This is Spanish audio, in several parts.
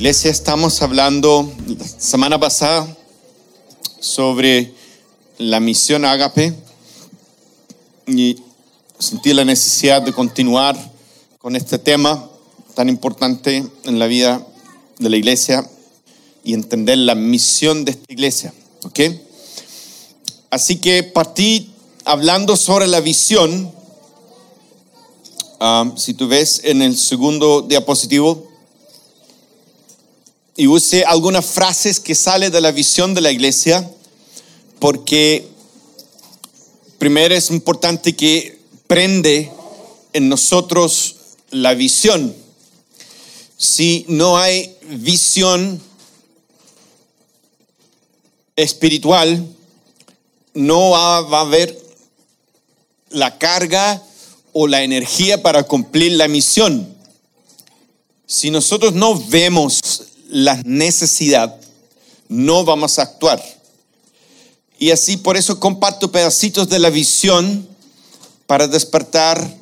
Iglesia, estamos hablando la semana pasada sobre la misión Ágape y sentí la necesidad de continuar con este tema tan importante en la vida de la iglesia y entender la misión de esta iglesia. ¿Ok? Así que partí hablando sobre la visión. Ah, si tú ves en el segundo diapositivo, y use algunas frases que salen de la visión de la iglesia, porque primero es importante que prende en nosotros la visión. Si no hay visión espiritual, no va, a haber la carga o la energía para cumplir la misión. Si nosotros no vemos la necesidad, no vamos a actuar. Y así por eso comparto pedacitos de la visión para despertar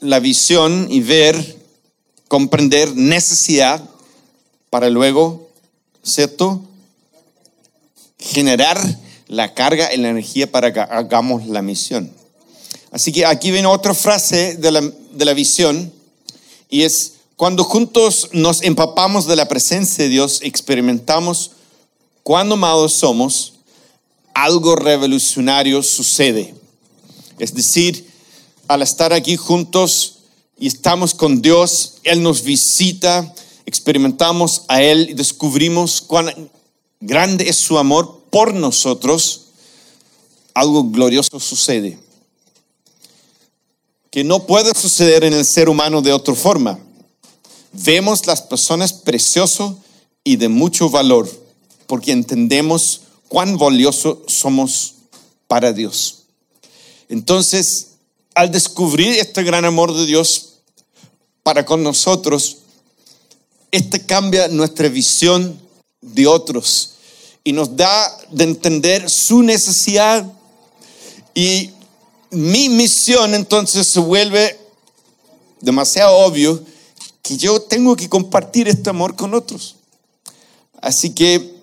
la visión y ver, comprender necesidad para luego, ¿cierto? Generar la carga y la energía para que hagamos la misión. Así que aquí viene otra frase de la, de la visión y es, cuando juntos nos empapamos de la presencia de Dios, experimentamos cuán amados somos, algo revolucionario sucede. Es decir, al estar aquí juntos y estamos con Dios, Él nos visita, experimentamos a Él y descubrimos cuán grande es su amor por nosotros, algo glorioso sucede. Que no puede suceder en el ser humano de otra forma vemos las personas precioso y de mucho valor, porque entendemos cuán valioso somos para Dios. Entonces, al descubrir este gran amor de Dios para con nosotros, este cambia nuestra visión de otros y nos da de entender su necesidad y mi misión entonces se vuelve demasiado obvio que yo tengo que compartir este amor con otros. Así que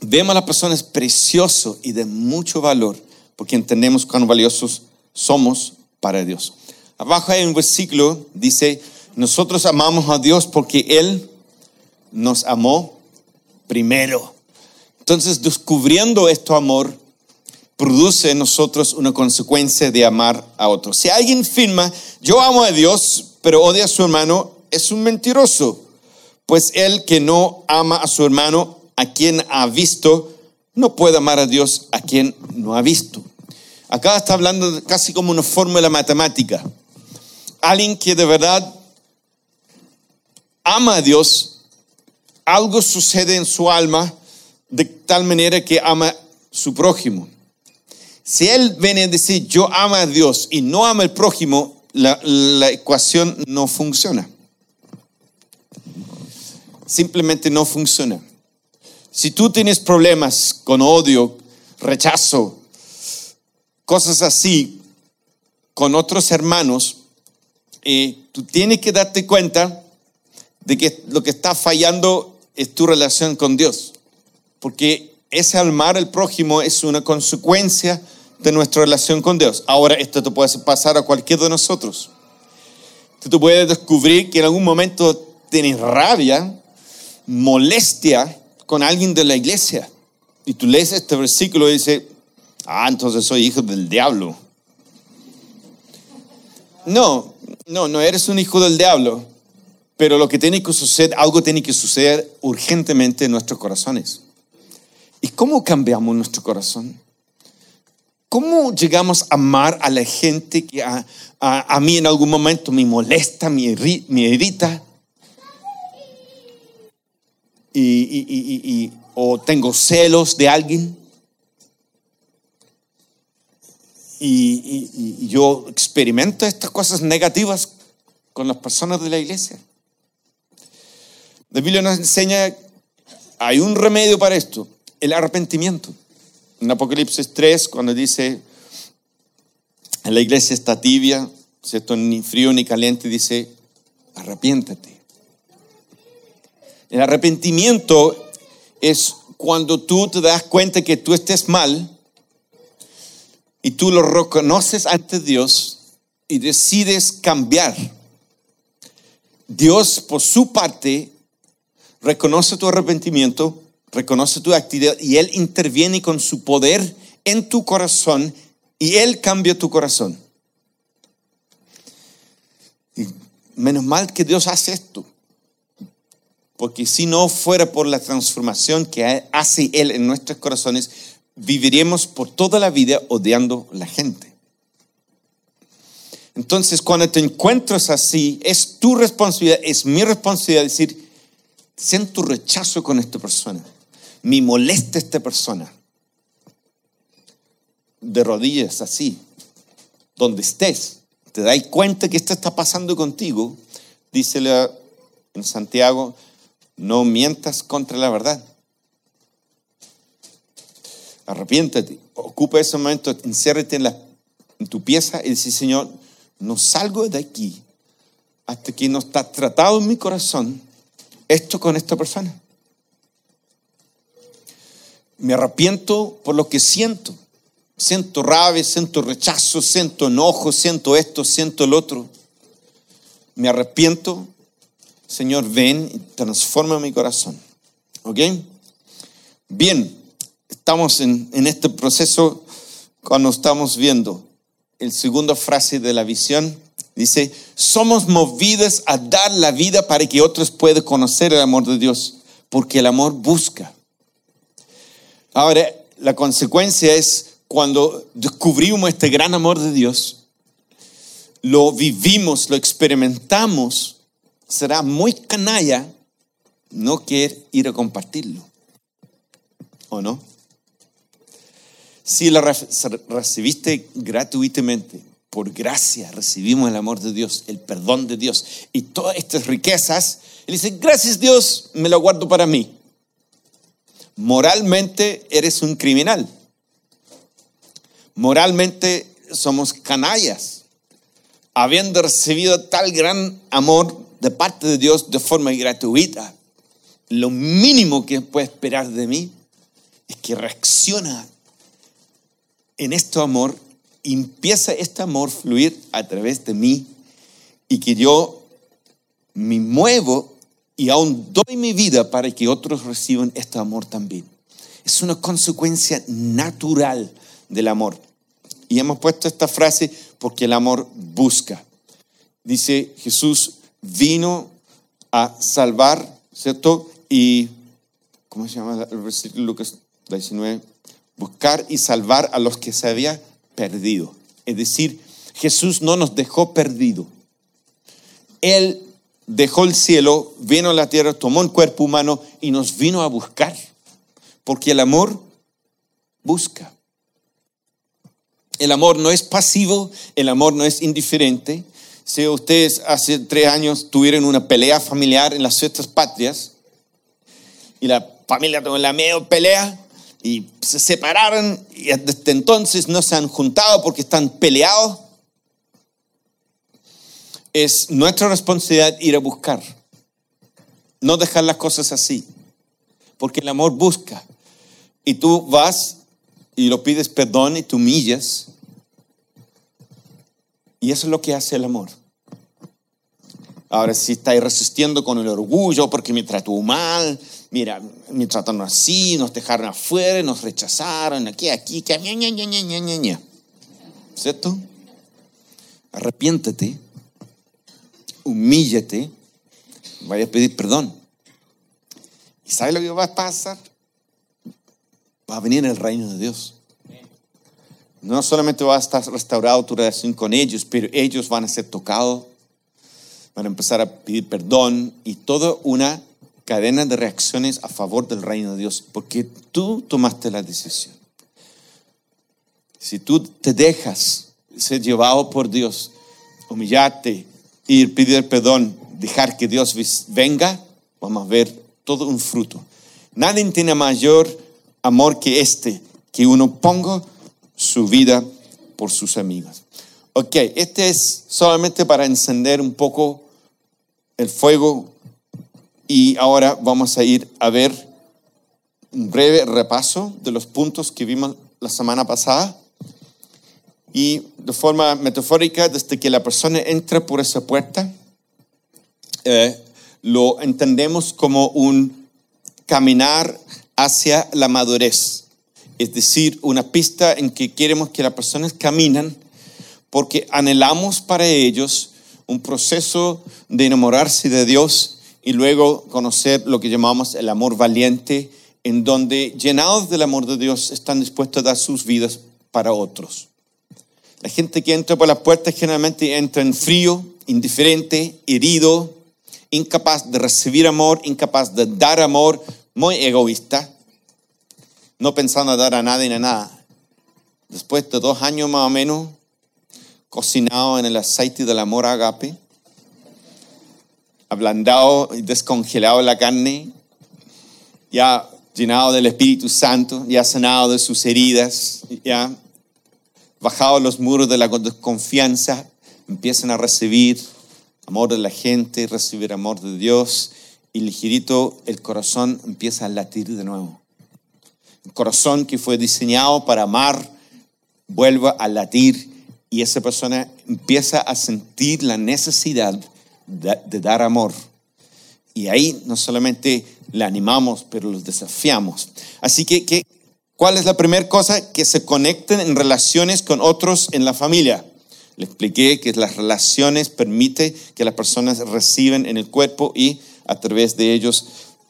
vemos a las personas precioso y de mucho valor, porque entendemos cuán valiosos somos para Dios. Abajo hay un versículo, dice, nosotros amamos a Dios porque Él nos amó primero. Entonces, descubriendo este amor, produce en nosotros una consecuencia de amar a otros. Si alguien firma, yo amo a Dios, pero odia a su hermano, es un mentiroso. Pues el que no ama a su hermano, a quien ha visto, no puede amar a Dios a quien no ha visto. Acá está hablando casi como una fórmula matemática. Alguien que de verdad ama a Dios, algo sucede en su alma de tal manera que ama a su prójimo. Si él viene a decir yo amo a Dios y no ama al prójimo, la, ecuación no funciona. Simplemente no funciona. Si tú tienes problemas con odio, rechazo, cosas así con otros hermanos, eh, tú tienes que darte cuenta de que lo que está fallando es tu relación con Dios. Porque ese amar al prójimo es una consecuencia de nuestra relación con Dios. Ahora, esto te puede pasar a cualquiera de nosotros. Tú puedes descubrir que en algún momento tienes rabia, molestia con alguien de la iglesia. Y tú lees este versículo y dices, ah, entonces soy hijo del diablo. No, no, no eres un hijo del diablo. Pero lo que tiene que suceder, algo tiene que suceder urgentemente en nuestros corazones. ¿Y cómo cambiamos nuestro corazón? ¿Cómo llegamos a amar a la gente que a, a, mí en algún momento me molesta, me, irrita? Y, y, o tengo celos de alguien. Y, yo experimento estas cosas negativas con las personas de la iglesia. La Biblia nos enseña, hay un remedio para esto, el arrepentimiento. En Apocalipsis 3, cuando dice, la iglesia está tibia, ¿cierto? ni frío ni caliente, dice, arrepiéntate. El arrepentimiento es cuando tú te das cuenta que tú estés mal y tú lo reconoces ante Dios y decides cambiar. Dios, por su parte, reconoce tu arrepentimiento, reconoce tu actividad y Él interviene con su poder en tu corazón y Él cambia tu corazón. Y menos mal que Dios hace esto. Porque si no fuera por la transformación que hace Él en nuestros corazones, viviríamos por toda la vida odiando a la gente. Entonces, cuando te encuentras así, es tu responsabilidad, es mi responsabilidad decir, siento rechazo con esta persona, me molesta esta persona. De rodillas así, donde estés, te das cuenta que esto está pasando contigo, dísele en Santiago, no mientas contra la verdad. Arrepiéntate, ocupa ese momento, enciérrate en, la, en tu pieza y dice, Señor, no salgo de aquí hasta que no está tratado en mi corazón esto con esta persona. Me arrepiento por lo que siento. Siento rabia, siento rechazo, siento enojo, siento esto, siento el otro. Me arrepiento Señor, ven y transforma mi corazón. ¿Ok? Bien, estamos en, en este proceso cuando estamos viendo el segunda frase de la visión. Dice, somos movidos a dar la vida para que otros puedan conocer el amor de Dios, porque el amor busca. Ahora, la consecuencia es cuando descubrimos este gran amor de Dios, lo vivimos, lo experimentamos, será muy canalla no querer ir a compartirlo. ¿O no? Si lo recibiste gratuitamente, por gracia recibimos el amor de Dios, el perdón de Dios y todas estas riquezas, Él dice, gracias Dios, me lo guardo para mí. Moralmente eres un criminal. Moralmente somos canallas. Habiendo recibido tal gran amor, de parte de Dios de forma gratuita, lo mínimo que puede esperar de mí es que reacciona en este amor, empieza este amor a fluir a través de mí y que yo me muevo y aún doy mi vida para que otros reciban este amor también. Es una consecuencia natural del amor. Y hemos puesto esta frase porque el amor busca. Dice Jesús, vino a salvar, ¿cierto? Y, ¿cómo se llama el versículo Lucas 19? Buscar y salvar a los que se había perdido. Es decir, Jesús no nos dejó perdido. Él dejó el cielo, vino a la tierra, tomó un cuerpo humano y nos vino a buscar. Porque el amor busca. El amor no es pasivo, el amor no es indiferente, si ustedes hace tres años tuvieron una pelea familiar en las fiestas patrias y la familia tuvo la medio pelea y se separaron y desde entonces no se han juntado porque están peleados, es nuestra responsabilidad ir a buscar, no dejar las cosas así, porque el amor busca y tú vas y lo pides perdón y te humillas y eso es lo que hace el amor. Ahora, si estáis resistiendo con el orgullo porque me trató mal, mira, me trataron así, nos dejaron afuera, nos rechazaron, aquí, aquí, que ña, ña, ña, ña, ña, ña. ¿Cierto? Arrepiéntete, humíllate, vaya a pedir perdón. ¿Y sabes lo que va a pasar? Va a venir el reino de Dios no solamente va a estar restaurado tu relación con ellos, pero ellos van a ser tocados, van a empezar a pedir perdón y toda una cadena de reacciones a favor del reino de Dios, porque tú tomaste la decisión. Si tú te dejas ser llevado por Dios, humillarte, ir pedir perdón, dejar que Dios venga, vamos a ver todo un fruto. Nadie tiene mayor amor que este, que uno ponga su vida por sus amigos. Ok, este es solamente para encender un poco el fuego Y ahora vamos a ir a ver un breve repaso de los puntos que vimos la semana pasada. Y de forma metafórica, desde que la persona entra por esa puerta, eh, lo entendemos como un caminar hacia la madurez. Es decir, una pista en que queremos que las personas caminan porque anhelamos para ellos un proceso de enamorarse de Dios y luego conocer lo que llamamos el amor valiente, en donde llenados del amor de Dios están dispuestos a dar sus vidas para otros. La gente que entra por la puerta generalmente entra en frío, indiferente, herido, incapaz de recibir amor, incapaz de dar amor, muy egoísta, no pensando a dar a nadie ni a nada. Después de dos años más o menos, cocinado en el aceite del amor agape, ablandado y descongelado la carne, ya llenado del Espíritu Santo, ya sanado de sus heridas, ya bajado los muros de la desconfianza, empiezan a recibir amor de la gente, recibir amor de Dios, y ligerito el corazón empieza a latir de nuevo. El corazón que fue diseñado para amar vuelve a latir y esa persona empieza a sentir la necesidad de, dar amor. Y ahí no solamente le animamos, pero los desafiamos. Así que, ¿cuál es la primera cosa? Que se conecten en relaciones con otros en la familia. Le expliqué que las relaciones permiten que las personas reciben en el cuerpo y a través de ellos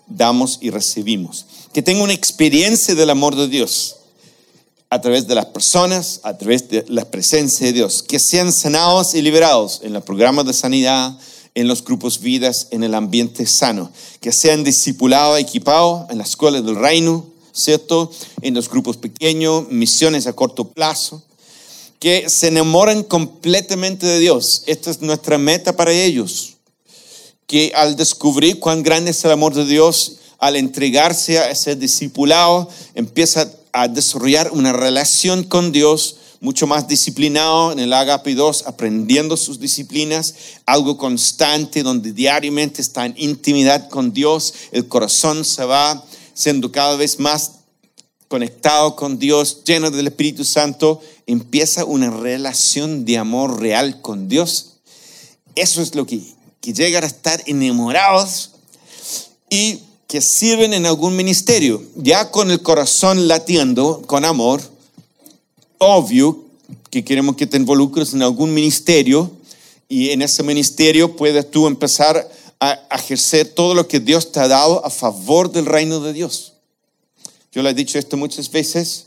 damos y recibimos. Que tengan una experiencia del amor de Dios a través de las personas, a través de la presencia de Dios. Que sean sanados y liberados en los programas de sanidad, en los grupos vidas, en el ambiente sano. Que sean discipulados, equipados en las escuelas del reino, ¿cierto? En los grupos pequeños, misiones a corto plazo. Que se enamoren completamente de Dios. Esta es nuestra meta para ellos. Que al descubrir cuán grande es el amor de Dios, al entregarse a ese discipulado, empieza a desarrollar una relación con Dios mucho más disciplinado en el Agape 2, aprendiendo sus disciplinas, algo constante donde diariamente está en intimidad con Dios, el corazón se va siendo cada vez más conectado con Dios, lleno del Espíritu Santo, empieza una relación de amor real con Dios. Eso es lo que, que llegan a estar enamorados y que sirven en algún ministerio, ya con el corazón latiendo con amor obvio que queremos que te involucres en algún ministerio y en ese ministerio puedes tú empezar a ejercer todo lo que Dios te ha dado a favor del reino de Dios. Yo le he dicho esto muchas veces,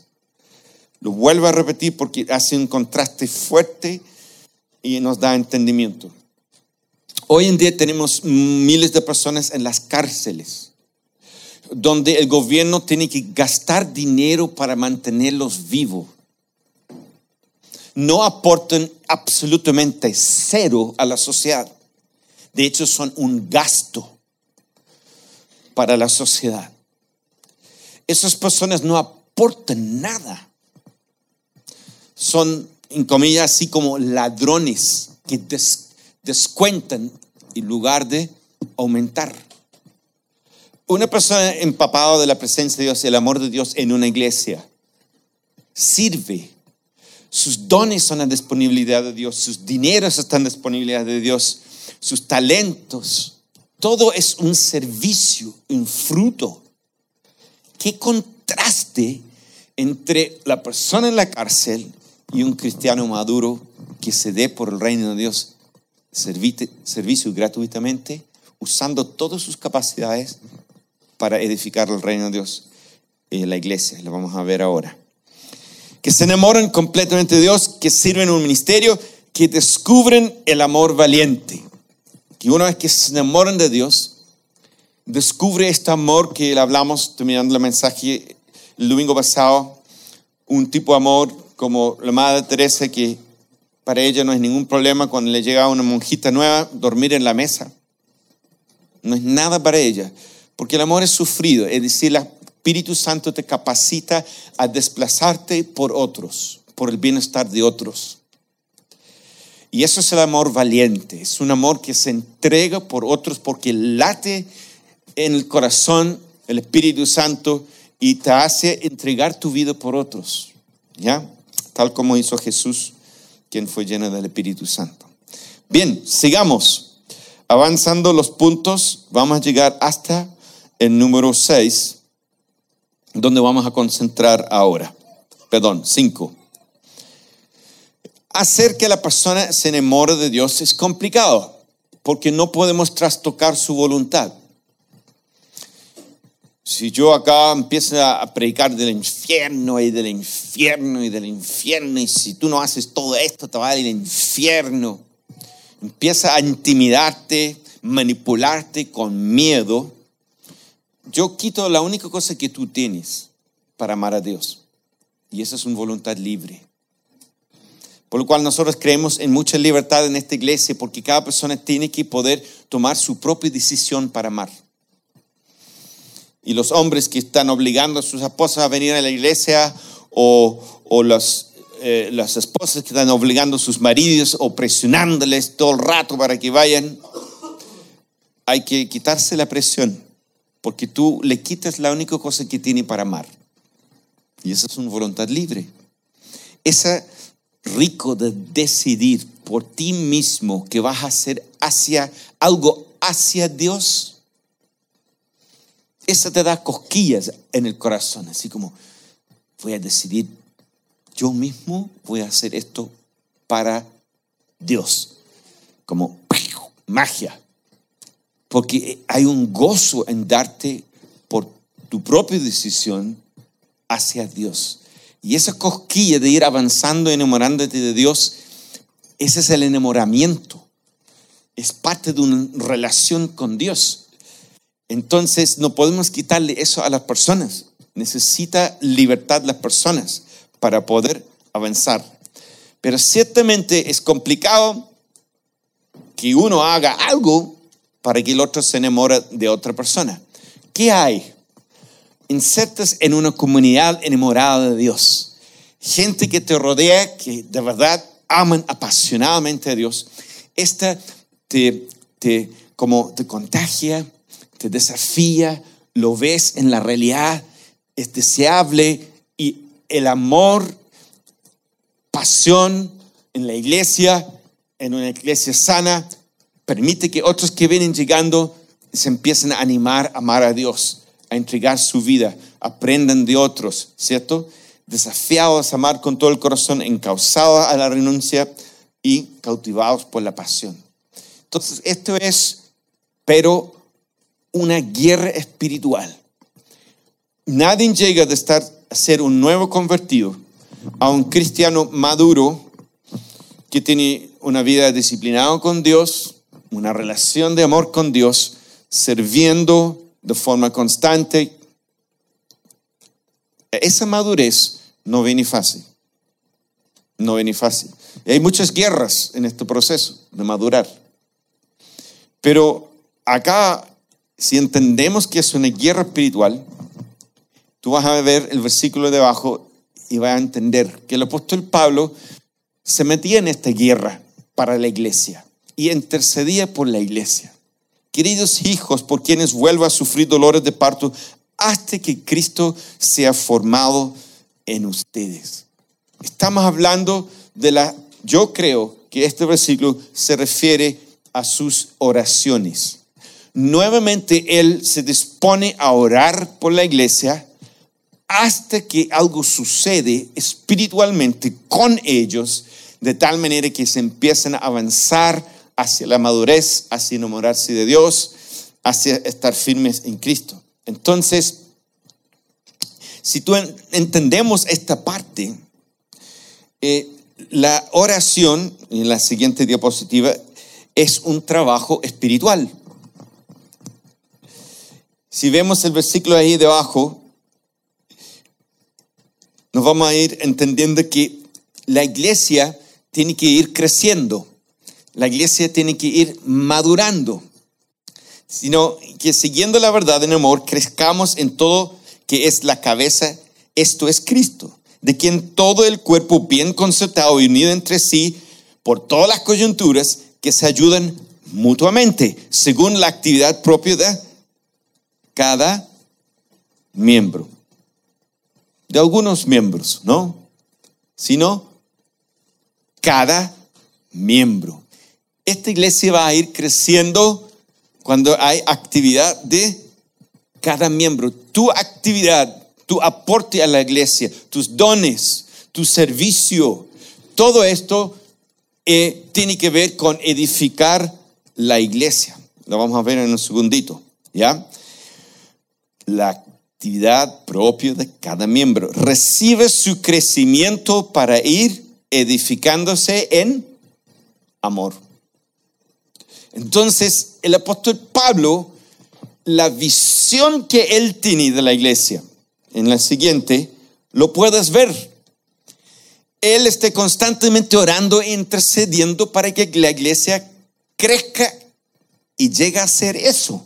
lo vuelvo a repetir porque hace un contraste fuerte y nos da entendimiento. Hoy en día tenemos miles de personas en las cárceles, donde el gobierno tiene que gastar dinero para mantenerlos vivos no aportan absolutamente cero a la sociedad. De hecho, son un gasto para la sociedad. Esas personas no aportan nada. Son, en comillas, así como ladrones que descuentan en lugar de aumentar. Una persona empapada de la presencia de Dios y el amor de Dios en una iglesia sirve sus dones son a disponibilidad de Dios, sus dineros están a disponibilidad de Dios, sus talentos. Todo es un servicio, un fruto. Qué contraste entre la persona en la cárcel y un cristiano maduro que se dé por el reino de Dios servicio gratuitamente, usando todas sus capacidades para edificar el reino de Dios en la iglesia. Lo vamos a ver ahora que se enamoran completamente de Dios, que sirven en un ministerio, que descubren el amor valiente. Que una vez que se enamoran de Dios, descubre este amor que le hablamos terminando el mensaje el domingo pasado, un tipo de amor como la Madre Teresa que para ella no es ningún problema cuando le llega a una monjita nueva dormir en la mesa. No es nada para ella, porque el amor es sufrido, es decir, la Espíritu Santo te capacita a desplazarte por otros, por el bienestar de otros. Y eso es el amor valiente, es un amor que se entrega por otros porque late en el corazón el Espíritu Santo y te hace entregar tu vida por otros, ¿ya? Tal como hizo Jesús, quien fue lleno del Espíritu Santo. Bien, sigamos. Avanzando los puntos, vamos a llegar hasta el número 6, donde vamos a concentrar ahora. Perdón, 5. Hacer que la persona se enamore de Dios es complicado, porque no podemos trastocar su voluntad. Si yo acá empiezo a predicar del infierno y del infierno y del infierno, y si tú no haces todo esto, te va al infierno, empieza a intimidarte, manipularte con miedo, yo quito la única cosa que tú tienes para amar a Dios. Y esa es una voluntad libre. Por lo cual nosotros creemos en mucha libertad en esta iglesia, porque cada persona tiene que poder tomar su propia decisión para amar y los hombres que están obligando a sus esposas a venir a la iglesia o, o eh, las esposas que están obligando a sus maridos o presionándoles todo el rato para que vayan, hay que quitarse la presión, porque tú le quitas la única cosa que tiene para amar. Y esa es una voluntad libre. Esa rico de decidir por ti mismo que vas a hacer hacia algo hacia Dios. Esa te da cosquillas en el corazón, así como voy a decidir, yo mismo voy a hacer esto para Dios, como magia, porque hay un gozo en darte por tu propia decisión hacia Dios. Y esa cosquilla de ir avanzando, enamorándote de Dios, ese es el enamoramiento. Es parte de una relación con Dios. Entonces no podemos quitarle eso a las personas. Necesita libertad las personas para poder avanzar. Pero ciertamente es complicado que uno haga algo para que el otro se enamore de otra persona. ¿Qué hay? Insertas en una comunidad enamorada de Dios. Gente que te rodea, que de verdad aman apasionadamente a Dios. Esta te, te, como te contagia, te desafía, lo ves en la realidad, es deseable y el amor, pasión en la iglesia, en una iglesia sana, permite que otros que vienen llegando se empiecen a animar a amar a Dios, a entregar su vida, aprendan de otros, ¿cierto? Desafiados a amar con todo el corazón, encausados a la renuncia y cautivados por la pasión. Entonces, esto es, pero una guerra espiritual. Nadie llega de estar a ser un nuevo convertido a un cristiano maduro que tiene una vida disciplinada con Dios, una relación de amor con Dios, sirviendo de forma constante. Esa madurez no viene fácil. No viene fácil. hay muchas guerras en este proceso de madurar. Pero acá si entendemos que es una guerra espiritual, tú vas a ver el versículo de abajo y vas a entender que el apóstol Pablo se metía en esta guerra para la iglesia y intercedía por la iglesia. Queridos hijos, por quienes vuelva a sufrir dolores de parto hasta que Cristo sea formado en ustedes. Estamos hablando de la, yo creo que este versículo se refiere a sus oraciones nuevamente Él se dispone a orar por la iglesia hasta que algo sucede espiritualmente con ellos, de tal manera que se empiezan a avanzar hacia la madurez, hacia enamorarse de Dios, hacia estar firmes en Cristo. Entonces, si tú entendemos esta parte, eh, la oración, en la siguiente diapositiva, es un trabajo espiritual. Si vemos el versículo ahí debajo, nos vamos a ir entendiendo que la iglesia tiene que ir creciendo, la iglesia tiene que ir madurando, sino que siguiendo la verdad en amor, crezcamos en todo que es la cabeza, esto es Cristo, de quien todo el cuerpo bien concertado y unido entre sí por todas las coyunturas que se ayudan mutuamente, según la actividad propia de cada miembro. De algunos miembros, ¿no? Sino cada miembro. Esta iglesia va a ir creciendo cuando hay actividad de cada miembro. Tu actividad, tu aporte a la iglesia, tus dones, tu servicio, todo esto eh, tiene que ver con edificar la iglesia. Lo vamos a ver en un segundito, ¿ya? La actividad propia de cada miembro recibe su crecimiento para ir edificándose en amor. Entonces, el apóstol Pablo, la visión que él tiene de la iglesia, en la siguiente, lo puedes ver. Él esté constantemente orando e intercediendo para que la iglesia crezca y llegue a ser eso.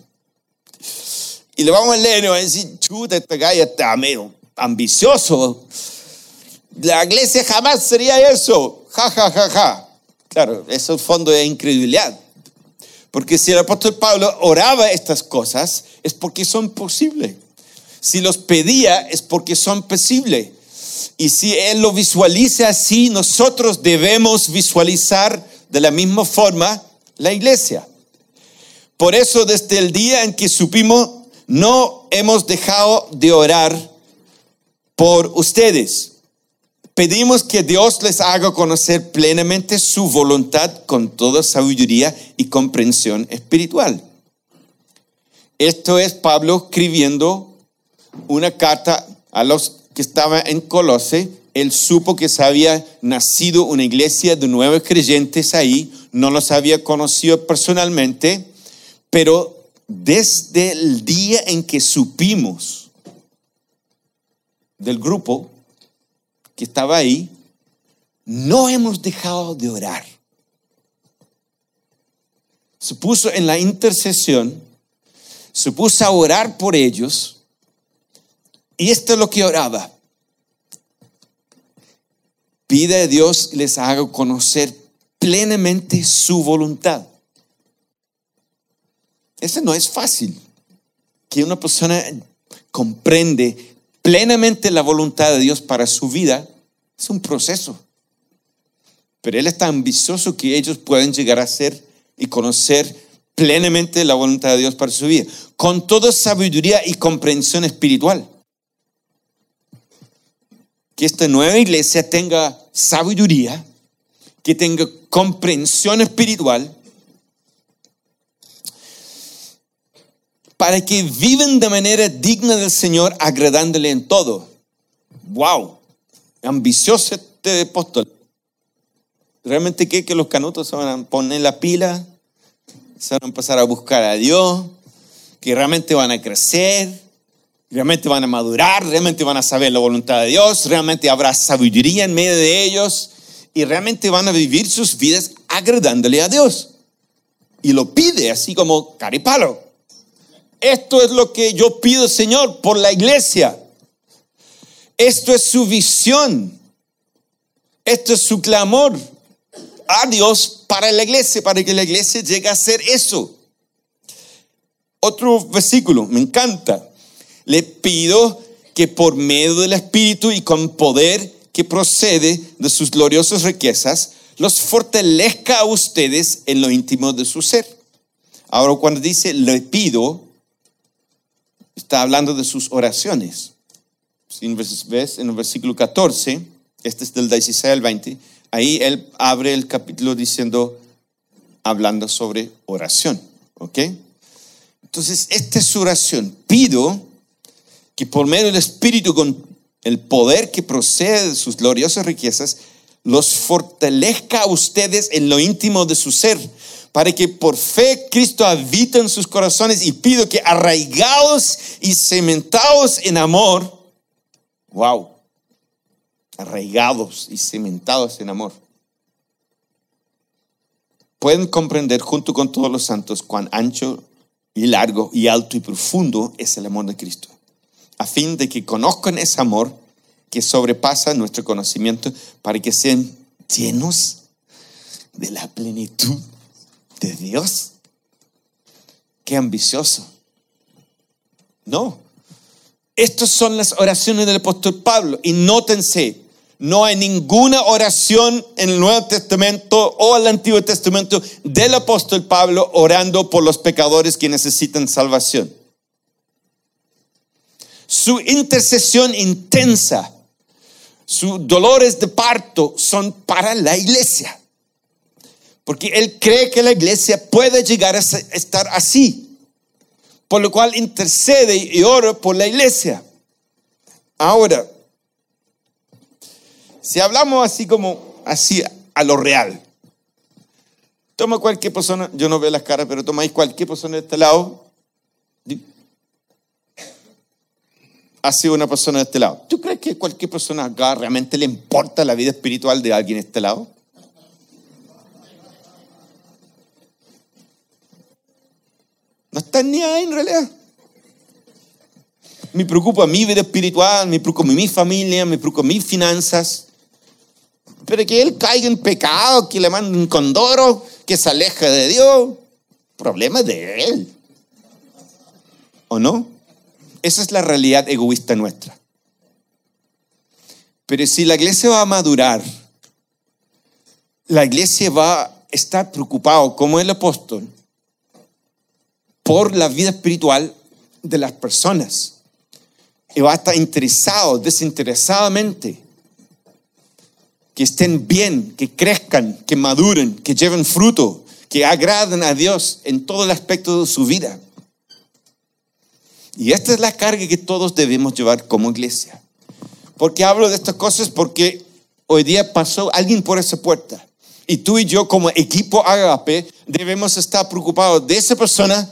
Y le vamos a leer y va a decir, chuta, este gallo está medio ambicioso. La iglesia jamás sería eso. Ja, ja, ja, ja. Claro, eso es fondo de incredulidad. Porque si el apóstol Pablo oraba estas cosas, es porque son posibles. Si los pedía, es porque son posibles. Y si Él lo visualiza así, nosotros debemos visualizar de la misma forma la iglesia. Por eso desde el día en que supimos, no hemos dejado de orar por ustedes. Pedimos que Dios les haga conocer plenamente su voluntad con toda sabiduría y comprensión espiritual. Esto es Pablo escribiendo una carta a los que estaba en Colose, él supo que se había nacido una iglesia de nuevos creyentes ahí, no los había conocido personalmente, pero desde el día en que supimos del grupo estaba ahí, no hemos dejado de orar. Se puso en la intercesión, se puso a orar por ellos, y esto es lo que oraba. Pide a Dios les haga conocer plenamente su voluntad. Eso no es fácil. Que una persona comprende plenamente la voluntad de Dios para su vida es un proceso. Pero Él es tan ambicioso que ellos pueden llegar a ser y conocer plenamente la voluntad de Dios para su vida, con toda sabiduría y comprensión espiritual que esta nueva iglesia tenga sabiduría, que tenga comprensión espiritual, para que viven de manera digna del Señor, agradándole en todo. ¡Wow! Ambicioso este apóstol. ¿Realmente cree que los canutos se van a poner la pila? ¿Se van a empezar a buscar a Dios? ¿Que realmente van a crecer? realmente van a madurar, realmente van a saber la voluntad de Dios, realmente habrá sabiduría en medio de ellos y realmente van a vivir sus vidas agradándole a Dios. Y lo pide así como caripalo. Esto es lo que yo pido, Señor, por la iglesia. Esto es su visión. Esto es su clamor a Dios para la iglesia, para que la iglesia llegue a ser eso. Otro versículo, me encanta le pido que por medio del Espíritu y con poder que procede de sus gloriosas riquezas, los fortalezca a ustedes en lo íntimo de su ser. Ahora cuando dice le pido, está hablando de sus oraciones. En el versículo 14, este es del 16 al 20, ahí él abre el capítulo diciendo, hablando sobre oración. ¿Ok? Entonces, esta es su oración. Pido que por medio del Espíritu, con el poder que procede de sus gloriosas riquezas, los fortalezca a ustedes en lo íntimo de su ser, para que por fe Cristo habite en sus corazones y pido que arraigados y cementados en amor, wow, arraigados y cementados en amor, pueden comprender junto con todos los santos cuán ancho y largo y alto y profundo es el amor de Cristo a fin de que conozcan ese amor que sobrepasa nuestro conocimiento para que sean llenos de la plenitud de Dios. Qué ambicioso. No. Estas son las oraciones del apóstol Pablo. Y nótense, no hay ninguna oración en el Nuevo Testamento o el Antiguo Testamento del apóstol Pablo orando por los pecadores que necesitan salvación. Su intercesión intensa, sus dolores de parto son para la iglesia. Porque él cree que la iglesia puede llegar a estar así. Por lo cual intercede y ora por la iglesia. Ahora, si hablamos así como así a lo real, toma cualquier persona, yo no veo las caras, pero tomáis cualquier persona de este lado. Ha sido una persona de este lado. ¿Tú crees que cualquier persona acá realmente le importa la vida espiritual de alguien de este lado? No están ni ahí en realidad. Me preocupa mi vida espiritual, me preocupa mi familia, me preocupa mis finanzas. Pero que él caiga en pecado, que le mande un condoro, que se aleje de Dios, problema de él. ¿O no? Esa es la realidad egoísta nuestra. Pero si la iglesia va a madurar, la iglesia va a estar preocupado como el apóstol por la vida espiritual de las personas. Y va a estar interesado, desinteresadamente, que estén bien, que crezcan, que maduren, que lleven fruto, que agraden a Dios en todo el aspecto de su vida. Y esta es la carga que todos debemos llevar como iglesia. porque hablo de estas cosas? Porque hoy día pasó alguien por esa puerta. Y tú y yo como equipo Agape debemos estar preocupados de esa persona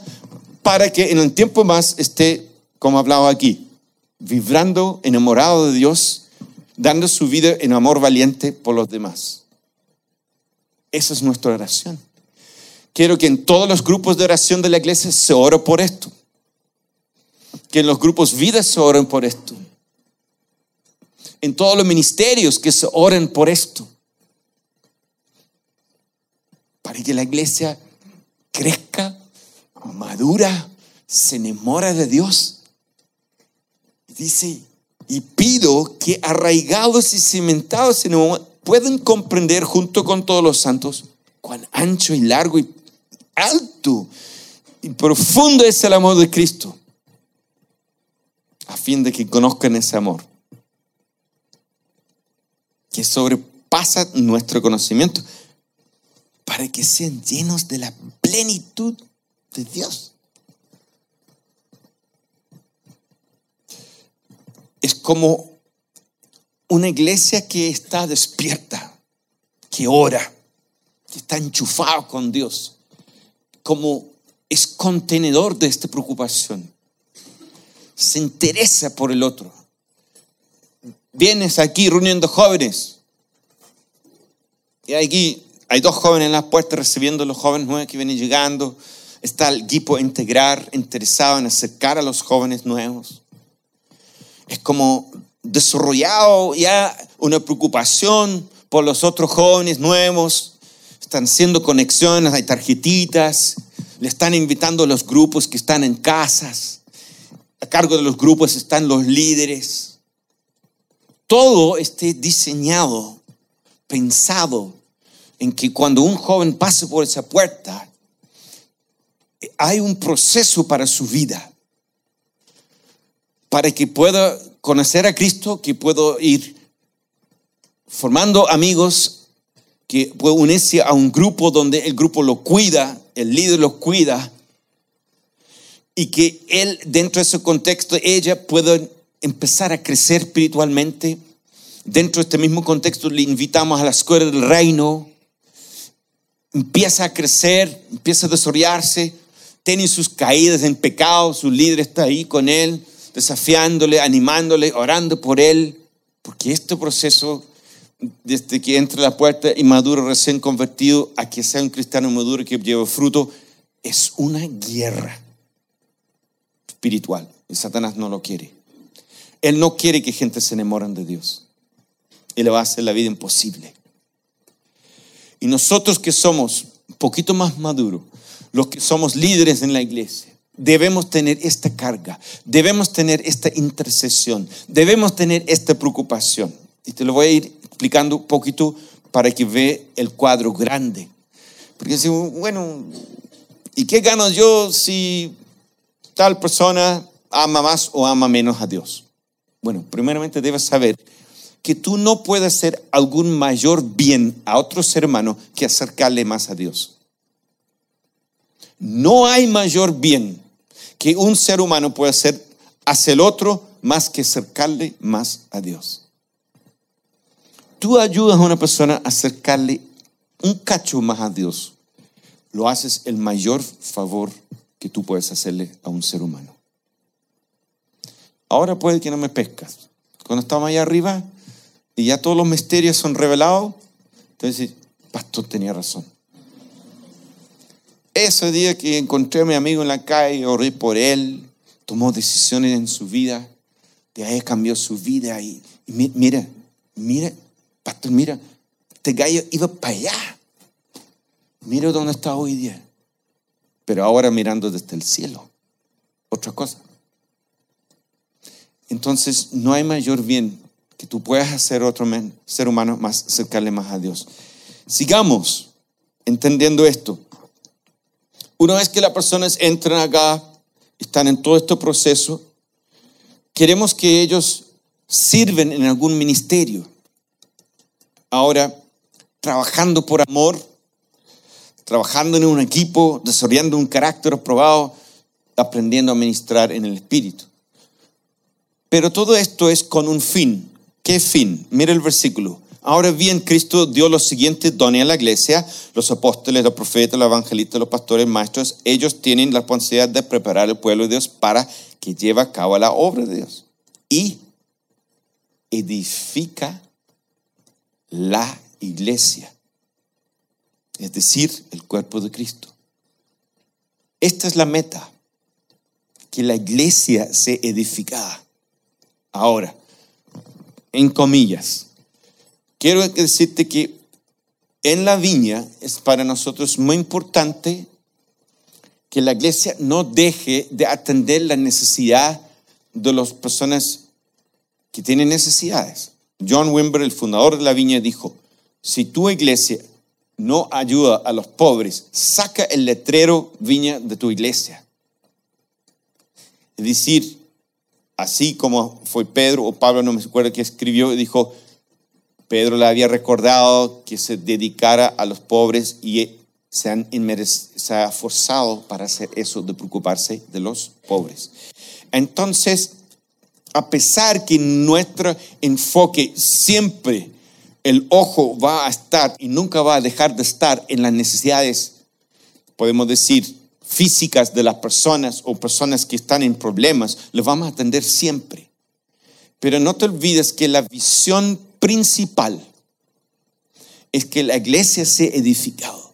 para que en un tiempo más esté, como hablaba aquí, vibrando, enamorado de Dios, dando su vida en amor valiente por los demás. Esa es nuestra oración. Quiero que en todos los grupos de oración de la iglesia se ore por esto. Que en los grupos vidas se oren por esto. En todos los ministerios que se oren por esto. Para que la iglesia crezca madura, se enamora de Dios. Dice, y pido que arraigados y cimentados en puedan comprender junto con todos los santos cuán ancho y largo y alto y profundo es el amor de Cristo, a fin de que conozcan ese amor, que sobrepasa nuestro conocimiento, para que sean llenos de la plenitud de Dios. Es como una iglesia que está despierta, que ora, que está enchufado con Dios, como es contenedor de esta preocupación. Se interesa por el otro. Vienes aquí reuniendo jóvenes. Y aquí hay dos jóvenes en las puertas recibiendo a los jóvenes nuevos que vienen llegando está el equipo integrar, interesado en acercar a los jóvenes nuevos. Es como desarrollado ya una preocupación por los otros jóvenes nuevos. Están haciendo conexiones, hay tarjetitas, le están invitando a los grupos que están en casas. A cargo de los grupos están los líderes. Todo esté diseñado, pensado en que cuando un joven pase por esa puerta, hay un proceso para su vida, para que pueda conocer a Cristo, que pueda ir formando amigos, que pueda unirse a un grupo donde el grupo lo cuida, el líder lo cuida, y que él, dentro de ese contexto, ella pueda empezar a crecer espiritualmente. Dentro de este mismo contexto le invitamos a la escuela del reino, empieza a crecer, empieza a desarrollarse, tiene sus caídas en pecado, su líder está ahí con él, desafiándole, animándole, orando por él, porque este proceso, desde que entra la puerta y maduro recién convertido a que sea un cristiano maduro que lleve fruto, es una guerra espiritual. Y Satanás no lo quiere. Él no quiere que gente se enamoren de Dios. Él le va a hacer la vida imposible. Y nosotros que somos un poquito más maduros, los que somos líderes en la iglesia, debemos tener esta carga, debemos tener esta intercesión, debemos tener esta preocupación. Y te lo voy a ir explicando un poquito para que ve el cuadro grande. Porque si, bueno, ¿y qué gano yo si tal persona ama más o ama menos a Dios? Bueno, primeramente debes saber que tú no puedes hacer algún mayor bien a otro ser humano que acercarle más a Dios. No hay mayor bien que un ser humano puede hacer hacia el otro más que acercarle más a Dios. Tú ayudas a una persona a acercarle un cacho más a Dios. Lo haces el mayor favor que tú puedes hacerle a un ser humano. Ahora puede que no me pescas. Cuando estamos allá arriba y ya todos los misterios son revelados, entonces, pastor tenía razón. Ese día que encontré a mi amigo en la calle, oré por él, tomó decisiones en su vida, de ahí cambió su vida y, mira, mira, pastor, mira, este gallo iba para allá. Mira dónde está hoy día. Pero ahora mirando desde el cielo. Otra cosa. Entonces, no hay mayor bien que tú puedas hacer otro ser humano más acercarle más a Dios. Sigamos entendiendo esto. Una vez que las personas entran acá, están en todo este proceso, queremos que ellos sirven en algún ministerio. Ahora, trabajando por amor, trabajando en un equipo, desarrollando un carácter aprobado, aprendiendo a ministrar en el Espíritu. Pero todo esto es con un fin. ¿Qué fin? Mira el versículo. Ahora bien, Cristo dio los siguientes dones a la iglesia, los apóstoles, los profetas, los evangelistas, los pastores, maestros. Ellos tienen la responsabilidad de preparar el pueblo de Dios para que lleve a cabo la obra de Dios. Y edifica la iglesia, es decir, el cuerpo de Cristo. Esta es la meta, que la iglesia se edifica. Ahora, en comillas, quiero decirte que en la viña es para nosotros muy importante que la iglesia no deje de atender la necesidad de las personas que tienen necesidades. John Wimber, el fundador de la viña, dijo, si tu iglesia no ayuda a los pobres, saca el letrero viña de tu iglesia. Es decir, así como fue Pedro o Pablo, no me acuerdo que escribió, dijo, Pedro le había recordado que se dedicara a los pobres y se, ha forzado para hacer eso, de preocuparse de los pobres. Entonces, a pesar que nuestro enfoque siempre, el ojo va a estar y nunca va a dejar de estar en las necesidades, podemos decir, físicas de las personas o personas que están en problemas, lo vamos a atender siempre. Pero no te olvides que la visión principal es que la iglesia sea edificado.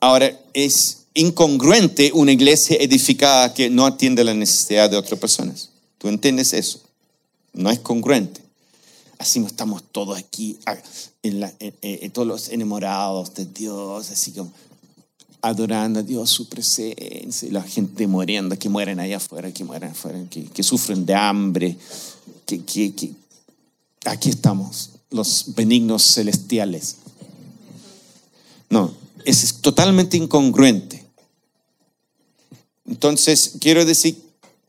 Ahora, es incongruente una iglesia edificada que no atiende la necesidad de otras personas. ¿Tú entiendes eso? No es congruente. Así no estamos todos aquí, ah, en todos los enamorados de Dios, así como adorando a Dios, su presencia, y la gente muriendo, que mueren allá afuera, que mueren afuera, que, que sufren de hambre, aquí estamos, los benignos celestiales. No, es totalmente incongruente. Entonces, quiero decir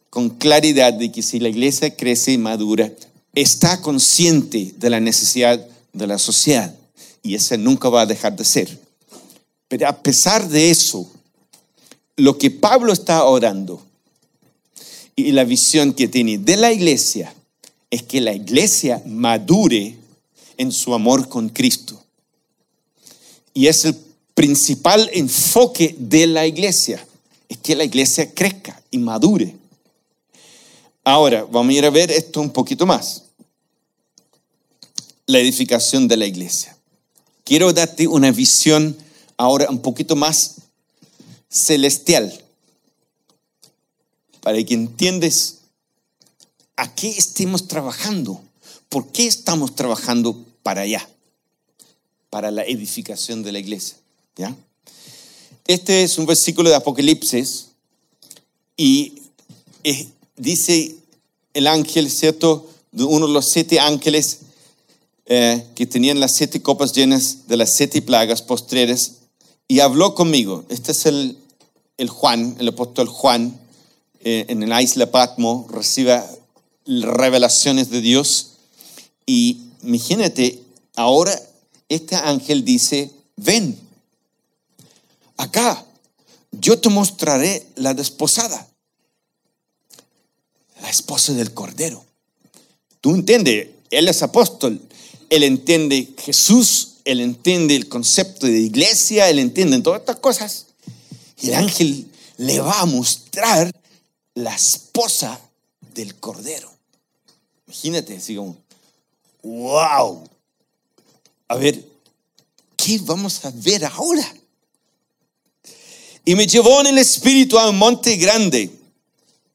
con claridad de que si la iglesia crece y madura, está consciente de la necesidad de la sociedad y esa nunca va a dejar de ser. Pero a pesar de eso, lo que Pablo está orando y la visión que tiene de la iglesia es que la iglesia madure en su amor con Cristo. Y es el principal enfoque de la iglesia, es que la iglesia crezca y madure. Ahora, vamos a ir a ver esto un poquito más. La edificación de la iglesia. Quiero darte una visión ahora un poquito más celestial, para que entiendas a qué estemos trabajando. ¿Por qué estamos trabajando para allá? Para la edificación de la iglesia. ¿Ya? Este es un versículo de Apocalipsis y dice el ángel, ¿cierto? Uno de los siete ángeles eh, que tenían las siete copas llenas de las siete plagas postreras y habló conmigo. Este es el, el Juan, el apóstol Juan, eh, en la isla Patmo, recibe revelaciones de Dios y imagínate, ahora este ángel dice, ven, acá, yo te mostraré la desposada, la esposa del Cordero. Tú entiendes, él es apóstol, él entiende Jesús, él entiende el concepto de iglesia, él entiende todas estas cosas. Y el ángel le va a mostrar la esposa del Cordero. Imagínate, así como, wow. A ver, ¿qué vamos a ver ahora? Y me llevó en el espíritu a un monte grande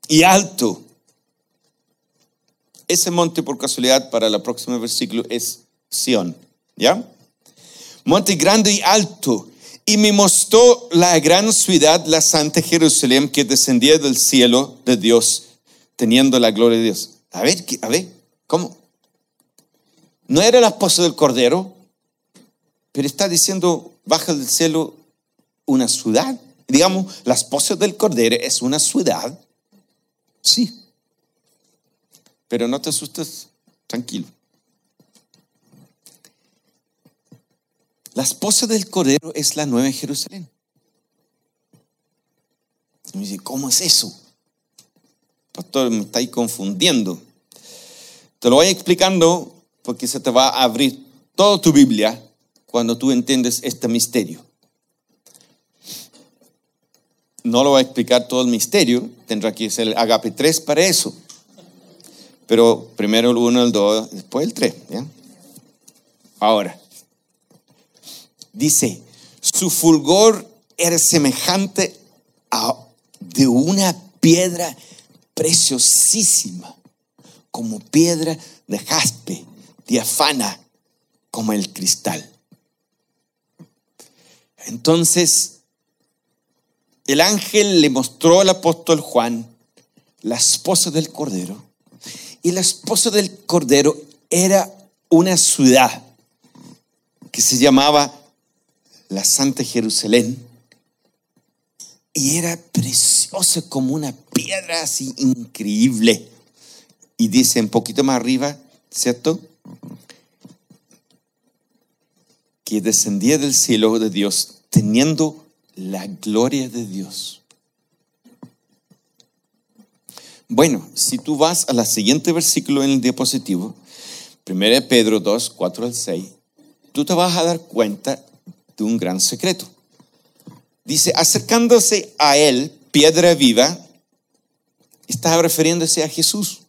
y alto. Ese monte, por casualidad, para el próximo versículo es Sión. ¿Ya? Monte grande y alto. Y me mostró la gran ciudad, la santa Jerusalén, que descendía del cielo de Dios, teniendo la gloria de Dios. A ver, a ver, ¿cómo? ¿No era la esposa del Cordero? Pero está diciendo, baja del cielo una ciudad. Digamos, la esposa del Cordero es una ciudad. Sí. Pero no te asustes, tranquilo. La esposa del Cordero es la nueva Jerusalén. Me dice, ¿cómo es eso? Pastor, me estáis confundiendo. Te lo voy explicando porque se te va a abrir toda tu Biblia cuando tú entiendes este misterio. No lo voy a explicar todo el misterio, tendrá que ser el agape 3 para eso. Pero primero el 1, el 2, después el 3. Ahora, dice, su fulgor era semejante a de una piedra preciosísima, como piedra de jaspe, diafana como el cristal. Entonces, el ángel le mostró al apóstol Juan la esposa del Cordero. Y la esposa del Cordero era una ciudad que se llamaba la Santa Jerusalén. Y era preciosa como una piedra así increíble. Y dice un poquito más arriba, ¿cierto? Que descendía del cielo de Dios teniendo la gloria de Dios. Bueno, si tú vas a la siguiente versículo en el diapositivo, 1 Pedro 2, 4 al 6, tú te vas a dar cuenta de un gran secreto. Dice, acercándose a él, piedra viva, está refiriéndose a Jesús.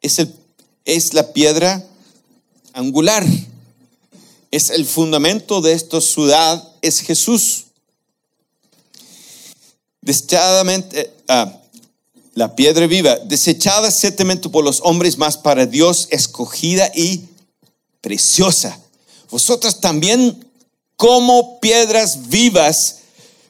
Es, el, es la piedra angular. Es el fundamento de esta ciudad, es Jesús. Desechadamente, ah, la piedra viva, desechada ciertamente por los hombres, más para Dios escogida y preciosa. Vosotras también, como piedras vivas,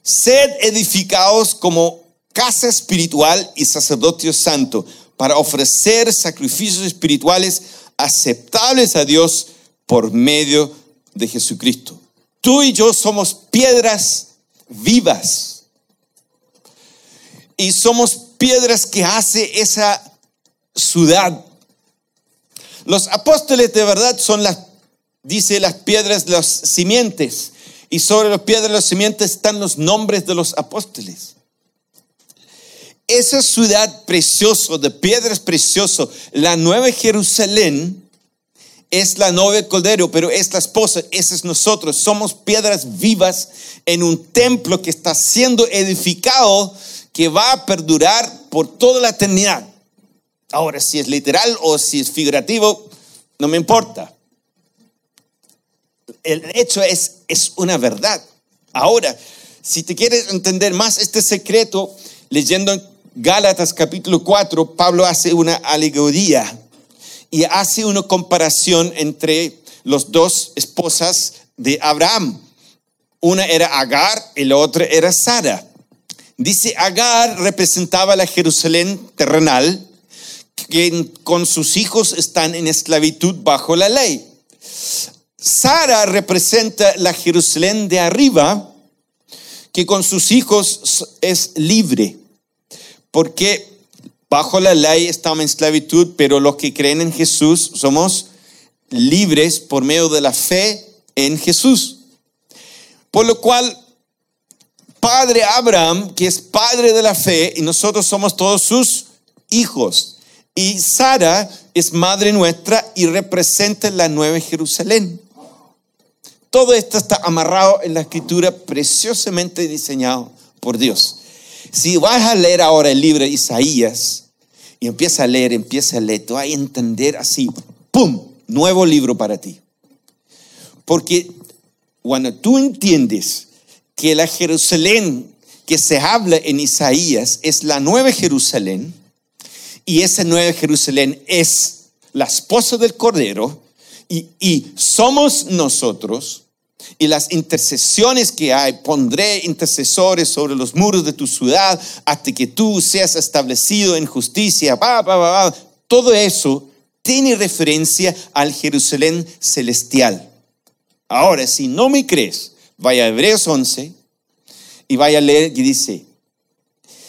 sed edificados como casa espiritual y sacerdocio santo para ofrecer sacrificios espirituales aceptables a Dios por medio de Jesucristo. Tú y yo somos piedras vivas. Y somos piedras que hace esa ciudad. Los apóstoles de verdad son las, dice, las piedras, las simientes. Y sobre las piedras, las simientes están los nombres de los apóstoles esa ciudad preciosa, de piedras preciosas, la nueva Jerusalén, es la novia Cordero, pero es la esposa, ese es nosotros. Somos piedras vivas en un templo que está siendo edificado, que va a perdurar por toda la eternidad. Ahora, si es literal o si es figurativo, no me importa. El hecho es, es una verdad. Ahora, si te quieres entender más este secreto, leyendo Gálatas capítulo 4, Pablo hace una alegoría y hace una comparación entre los dos esposas de Abraham. Una era Agar y la otra era Sara. Dice, Agar representaba la Jerusalén terrenal, que con sus hijos están en esclavitud bajo la ley. Sara representa la Jerusalén de arriba, que con sus hijos es libre, porque bajo la ley estamos en esclavitud, pero los que creen en Jesús somos libres por medio de la fe en Jesús. Por lo cual, Padre Abraham, que es padre de la fe, y nosotros somos todos sus hijos. Y Sara es madre nuestra y representa la nueva Jerusalén. Todo esto está amarrado en la escritura, preciosamente diseñado por Dios. Si vas a leer ahora el libro de Isaías y empieza a leer, empieza a leer, tú vas a entender así, ¡pum! Nuevo libro para ti. Porque cuando tú entiendes que la Jerusalén que se habla en Isaías es la nueva Jerusalén, y esa nueva Jerusalén es la esposa del Cordero, y, y somos nosotros, y las intercesiones que hay, pondré intercesores sobre los muros de tu ciudad hasta que tú seas establecido en justicia. Todo eso tiene referencia al Jerusalén celestial. Ahora, si no me crees, vaya a Hebreos 11 y vaya a leer que dice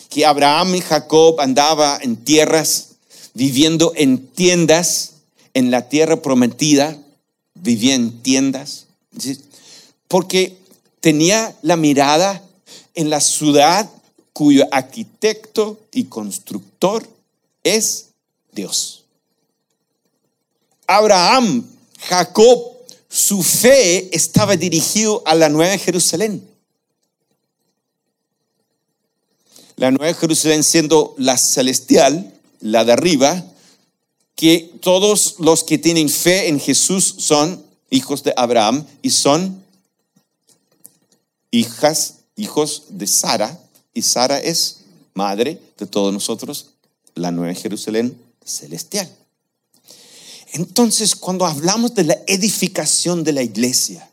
que Abraham y Jacob andaba en tierras, viviendo en tiendas, en la tierra prometida, vivía en tiendas porque tenía la mirada en la ciudad cuyo arquitecto y constructor es Dios. Abraham, Jacob, su fe estaba dirigido a la Nueva Jerusalén. La Nueva Jerusalén siendo la celestial, la de arriba, que todos los que tienen fe en Jesús son hijos de Abraham y son hijas, hijos de Sara, y Sara es madre de todos nosotros, la Nueva Jerusalén celestial. Entonces, cuando hablamos de la edificación de la iglesia,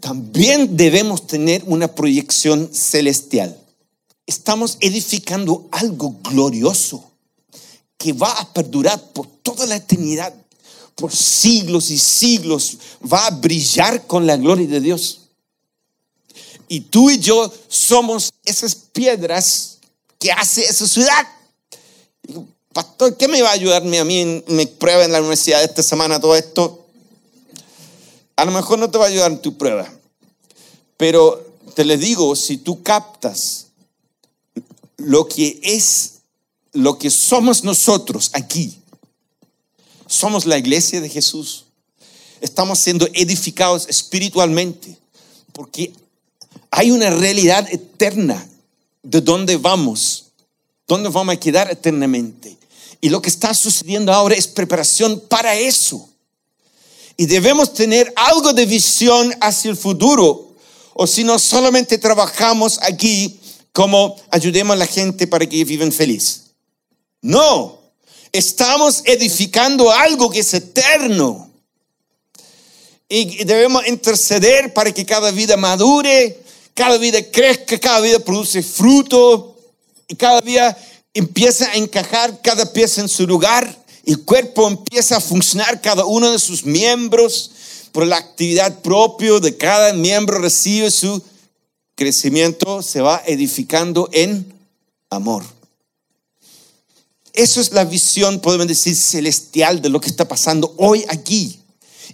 también debemos tener una proyección celestial. Estamos edificando algo glorioso que va a perdurar por toda la eternidad por siglos y siglos va a brillar con la gloria de Dios. Y tú y yo somos esas piedras que hace esa ciudad. pastor, ¿qué me va a ayudarme a mí en mi prueba en la universidad esta semana todo esto? A lo mejor no te va a ayudar en tu prueba, pero te le digo, si tú captas lo que es, lo que somos nosotros aquí, somos la iglesia de Jesús. Estamos siendo edificados espiritualmente porque hay una realidad eterna de dónde vamos, dónde vamos a quedar eternamente. Y lo que está sucediendo ahora es preparación para eso. Y debemos tener algo de visión hacia el futuro, o si no solamente trabajamos aquí como ayudemos a la gente para que vivan feliz. No, Estamos edificando algo que es eterno. Y debemos interceder para que cada vida madure, cada vida crezca, cada vida produce fruto y cada día empieza a encajar cada pieza en su lugar. El cuerpo empieza a funcionar cada uno de sus miembros por la actividad propia de cada miembro recibe su crecimiento, se va edificando en amor. Eso es la visión, podemos decir, celestial de lo que está pasando hoy aquí.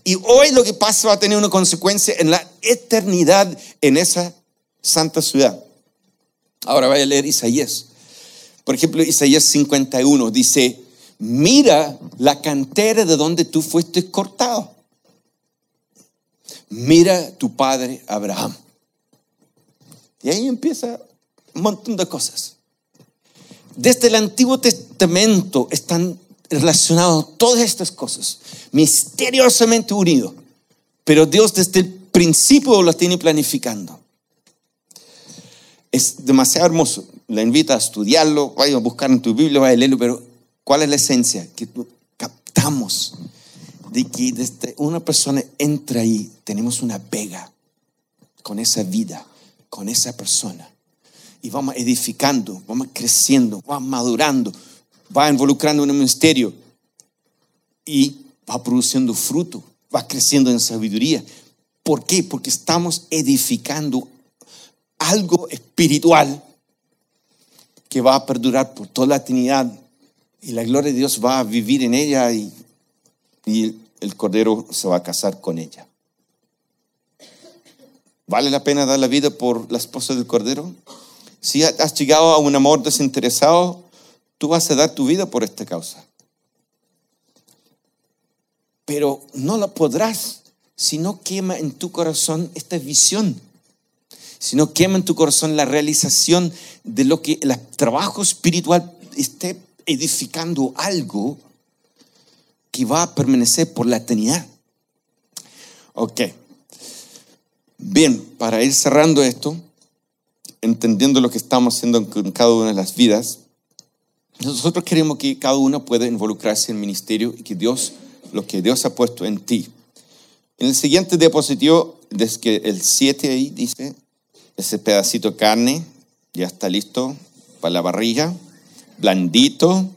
Y hoy lo que pasa va a tener una consecuencia en la eternidad en esa santa ciudad. Ahora vaya a leer Isaías. Por ejemplo, Isaías 51 dice, mira la cantera de donde tú fuiste cortado. Mira tu padre Abraham. Y ahí empieza un montón de cosas. Desde el Antiguo Testamento están relacionadas todas estas cosas, misteriosamente unidos, pero Dios desde el principio lo tiene planificando. Es demasiado hermoso. La invito a estudiarlo, vaya a buscar en tu Biblia, vaya a leerlo, pero ¿cuál es la esencia? Que captamos de que desde una persona entra ahí, tenemos una pega, con esa vida, con esa persona. Y vamos edificando, vamos creciendo, vamos madurando, va involucrando en un ministerio y va produciendo fruto, va creciendo en sabiduría. ¿Por qué? Porque estamos edificando algo espiritual que va a perdurar por toda la eternidad y la gloria de Dios va a vivir en ella y, y el Cordero se va a casar con ella. ¿Vale la pena dar la vida por la esposa del Cordero? Si has llegado a un amor desinteresado, tú vas a dar tu vida por esta causa. Pero no la podrás si no quema en tu corazón esta visión, si no quema en tu corazón la realización de lo que el trabajo espiritual esté edificando algo que va a permanecer por la eternidad. Ok. Bien, para ir cerrando esto, entendiendo lo que estamos haciendo en cada una de las vidas, nosotros queremos que cada uno pueda involucrarse en el ministerio y que Dios, lo que Dios ha puesto en ti. En el siguiente diapositivo, desde que el 7 ahí dice, ese pedacito de carne ya está listo para la parrilla blandito,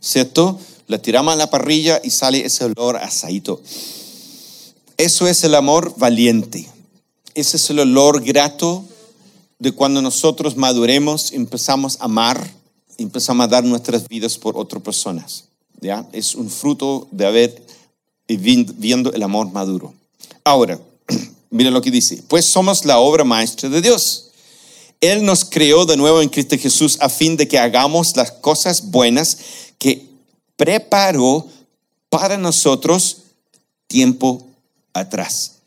¿cierto? La tiramos a la parrilla y sale ese olor asadito. Eso es el amor valiente. Ese es el olor grato de cuando nosotros maduremos, empezamos a amar, empezamos a dar nuestras vidas por otras personas. ¿ya? Es un fruto de haber viendo el amor maduro. Ahora, miren lo que dice, pues somos la obra maestra de Dios. Él nos creó de nuevo en Cristo Jesús a fin de que hagamos las cosas buenas que preparó para nosotros tiempo atrás.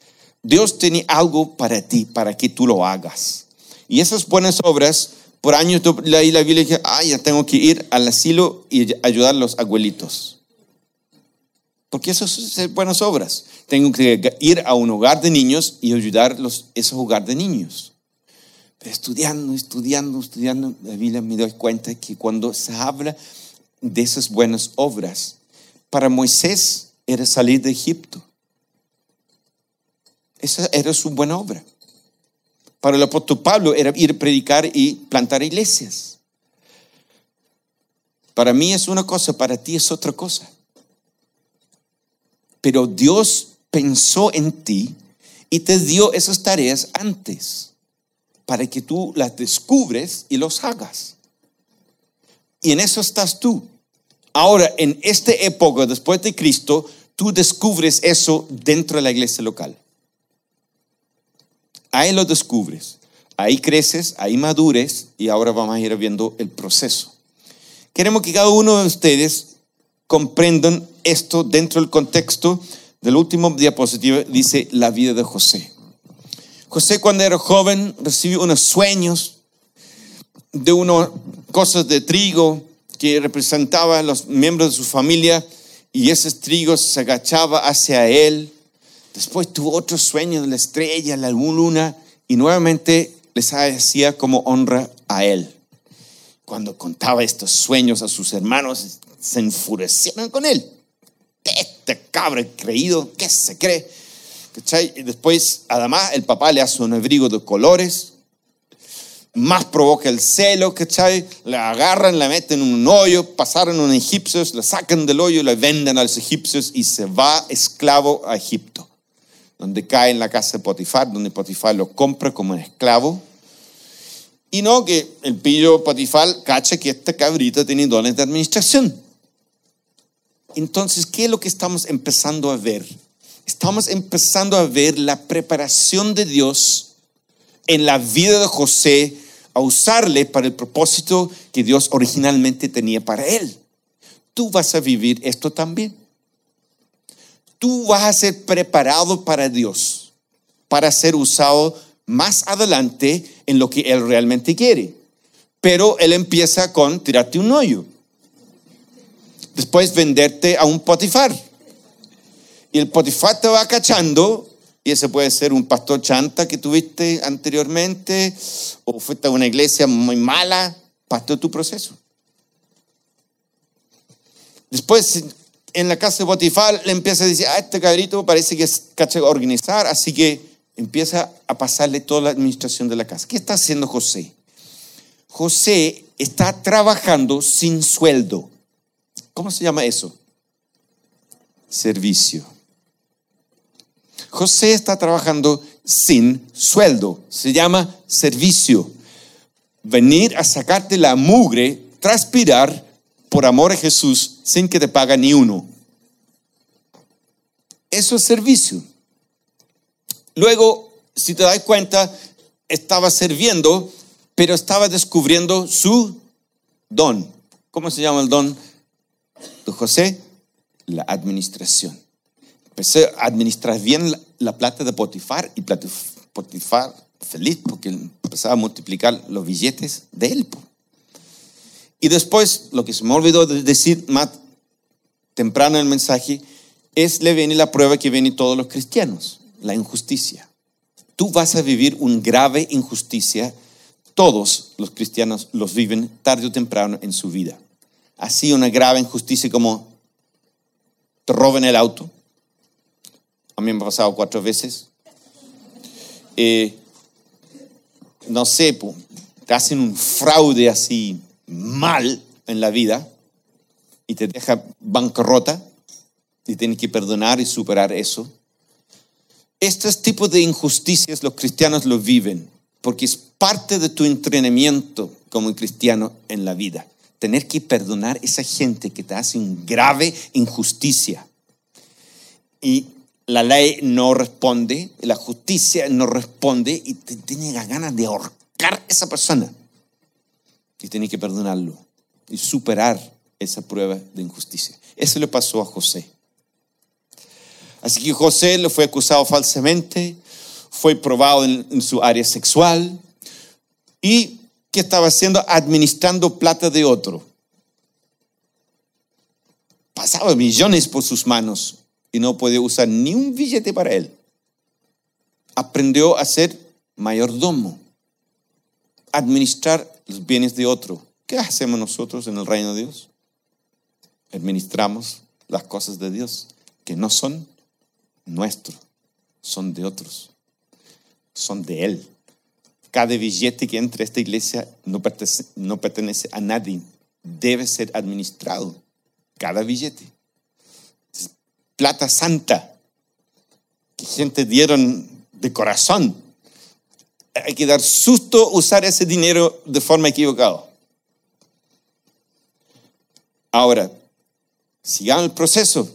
Dios tiene algo para ti, para que tú lo hagas. Y esas buenas obras, por años leí la Biblia y dije, ah, ya tengo que ir al asilo y ayudar a los abuelitos. Porque eso son buenas obras. Tengo que ir a un hogar de niños y ayudar a ese hogar de niños estudiando, estudiando, estudiando la Biblia me doy cuenta que cuando se habla de esas buenas obras, para Moisés era salir de Egipto. Esa era su buena obra. Para el apóstol Pablo era ir predicar y plantar iglesias. Para mí es una cosa, para ti es otra cosa. Pero Dios pensó en ti y te dio esas tareas antes para que tú las descubres y los hagas. Y en eso estás tú. Ahora, en esta época, después de Cristo, tú descubres eso dentro de la iglesia local. Ahí lo descubres. Ahí creces, ahí madures y ahora vamos a ir viendo el proceso. Queremos que cada uno de ustedes comprendan esto dentro del contexto del último diapositivo, dice la vida de José. José cuando era joven recibió unos sueños de unas cosas de trigo que representaban los miembros de su familia y esos trigos se agachaba hacia él. Después tuvo otro sueño de la estrella, la luna y nuevamente les hacía como honra a él. Cuando contaba estos sueños a sus hermanos, se enfurecieron con él. Este cabra creído, ¿qué se cree? Después, además, el papá le hace un abrigo de colores, más provoca el celo, ¿cachai? La agarran, la meten en un hoyo, pasaron a unos egipcios, la sacan del hoyo, la venden a los egipcios y se va esclavo a Egipto, donde cae en la casa de Potifar, donde Potifar lo compra como un esclavo. Y no que el pillo Potifar cacha que este cabrito tiene dones de administración. Entonces, ¿qué es lo que estamos empezando a ver? estamos empezando a ver la preparación de Dios en la vida de José a usarle para el propósito que Dios originalmente tenía para él. Tú vas a vivir esto también. Tú vas a ser preparado para Dios, para ser usado más adelante en lo que Él realmente quiere. Pero Él empieza con tirarte un hoyo. Después venderte a un potifar y el Potifar te va cachando, y ese puede ser un pastor chanta que tuviste anteriormente, o fuiste a una iglesia muy mala, pastor tu proceso. Después, en la casa de Potifar, le empieza a decir, ah, este cabrito parece que es caché organizar, así que empieza a pasarle toda la administración de la casa. ¿Qué está haciendo José? José está trabajando sin sueldo. ¿Cómo se llama eso? Servicio. José está trabajando sin sueldo. Se llama servicio. Venir a sacarte la mugre, transpirar por amor a Jesús sin que te paga ni uno. Eso es servicio. Luego, si te das cuenta, estaba sirviendo, pero estaba descubriendo su don. ¿Cómo se llama el don de José? La administración. Empecé a administrar bien la, plata de Potifar y Potifar feliz porque empezaba a multiplicar los billetes de él. Y después, lo que se me olvidó de decir más temprano en el mensaje, es le viene la prueba que viene todos los cristianos, la injusticia. Tú vas a vivir una grave injusticia. Todos los cristianos los viven tarde o temprano en su vida. Así una grave injusticia como te roben el auto. A mí me ha pasado cuatro veces. Eh, no sé, te hacen un fraude así mal en la vida y te deja bancarrota y tienes que perdonar y superar eso. Estos tipos de injusticias los cristianos lo viven porque es parte de tu entrenamiento como cristiano en la vida. Tener que perdonar a esa gente que te hace una grave injusticia. Y la ley no responde, la justicia no responde y te tiene ganas de ahorcar a esa persona. Y tiene que perdonarlo y superar esa prueba de injusticia. Eso le pasó a José. Así que José le fue acusado falsamente, fue probado en, su área sexual y ¿qué estaba haciendo? Administrando plata de otro. Pasaba millones por sus manos y no podía usar ni un billete para él. Aprendió a ser mayordomo, administrar los bienes de otro. ¿Qué hacemos nosotros en el reino de Dios? Administramos las cosas de Dios que no son nuestros, son de otros, son de Él. Cada billete que entra a esta iglesia no pertenece, no pertenece a nadie, debe ser administrado. Cada billete. Plata santa que gente dieron de corazón. Hay que dar susto usar ese dinero de forma equivocada. Ahora, sigamos el proceso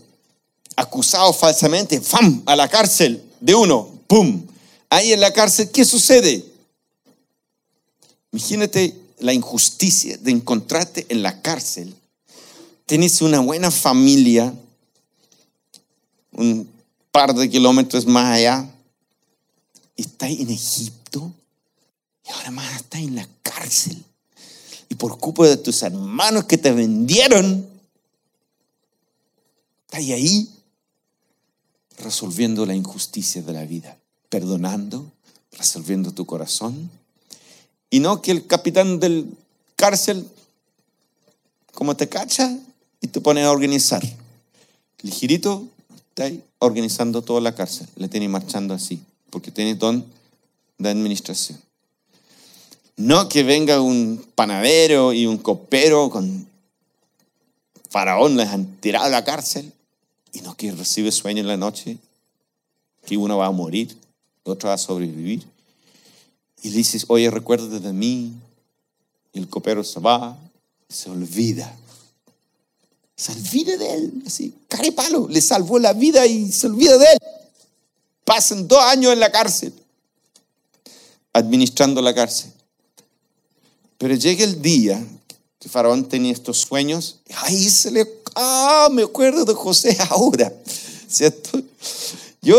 acusado falsamente, ¡fam! a la cárcel de uno, ¡pum! Ahí en la cárcel, ¿qué sucede? Imagínate la injusticia de encontrarte en la cárcel. Tienes una buena familia, un par de kilómetros más allá, y estás en Egipto, y ahora más estás en la cárcel. Y por culpa de tus hermanos que te vendieron, estás ahí resolviendo la injusticia de la vida, perdonando, resolviendo tu corazón. Y no que el capitán del cárcel, como te cacha y te pone a organizar. El girito está organizando toda la cárcel, le tiene marchando así, porque tiene don de administración. No que venga un panadero y un copero con faraón, les han tirado a la cárcel y no que recibe sueño en la noche, que uno va a morir, otro va a sobrevivir. Y le dices, oye, recuérdate de mí. Y el copero se va, se olvida. Se olvida de él, así, palo le salvó la vida y se olvida de él. Pasan dos años en la cárcel, administrando la cárcel. Pero llega el día que Faraón tenía estos sueños, ahí se le ah, me acuerdo de José ahora, ¿cierto? Yo